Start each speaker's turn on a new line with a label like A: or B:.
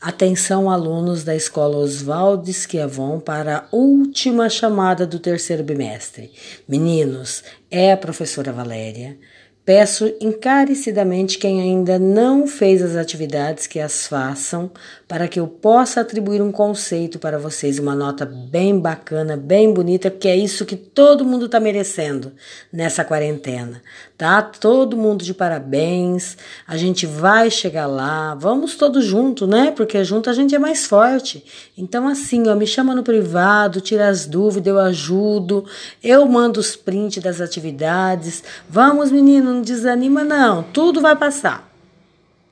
A: Atenção, alunos da Escola Oswaldo Esquiavon para a última chamada do terceiro bimestre. Meninos, é a professora Valéria. Peço encarecidamente quem ainda não fez as atividades que as façam, para que eu possa atribuir um conceito para vocês, uma nota bem bacana, bem bonita, que é isso que todo mundo está merecendo nessa quarentena, tá? Todo mundo de parabéns. A gente vai chegar lá, vamos todos juntos, né? Porque junto a gente é mais forte. Então, assim, ó, me chama no privado, tira as dúvidas, eu ajudo, eu mando os prints das atividades. Vamos, meninos não desanima, não. Tudo vai passar.